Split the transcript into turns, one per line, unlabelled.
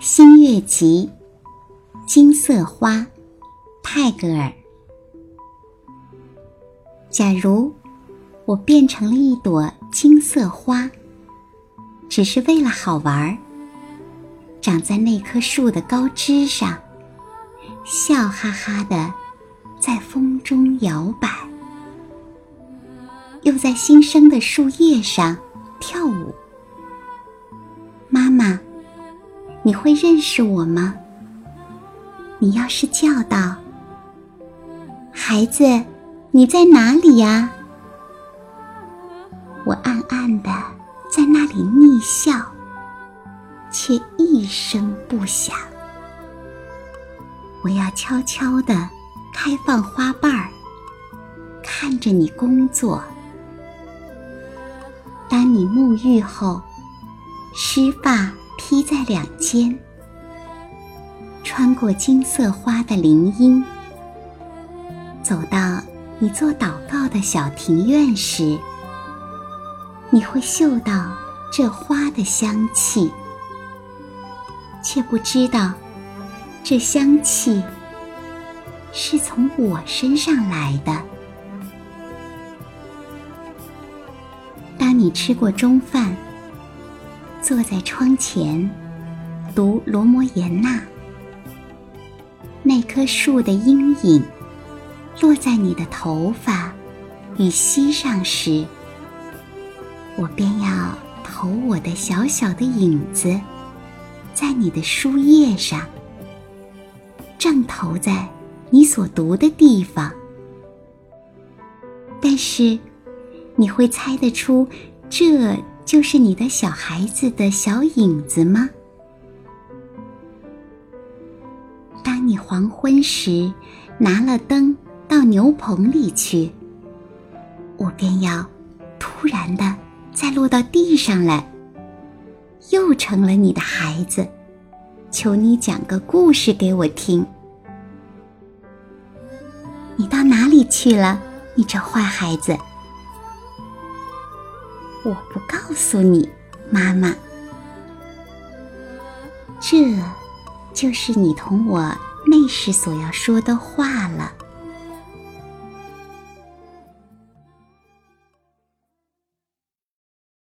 新月集，金色花，泰戈尔。假如我变成了一朵金色花，只是为了好玩儿，长在那棵树的高枝上，笑哈哈的在风中摇摆，又在新生的树叶上跳舞。你会认识我吗？你要是叫道：“孩子，你在哪里呀？”我暗暗的在那里逆笑，却一声不响。我要悄悄的开放花瓣儿，看着你工作。当你沐浴后，湿发。披在两肩，穿过金色花的林荫，走到你做祷告的小庭院时，你会嗅到这花的香气，却不知道这香气是从我身上来的。当你吃过中饭。坐在窗前，读罗摩衍那。那棵树的阴影落在你的头发与膝上时，我便要投我的小小的影子在你的书页上，正投在你所读的地方。但是，你会猜得出这？就是你的小孩子的小影子吗？当你黄昏时拿了灯到牛棚里去，我便要突然的再落到地上来，又成了你的孩子。求你讲个故事给我听。你到哪里去了，你这坏孩子？我不告诉你，妈妈。这，就是你同我那时所要说的话了。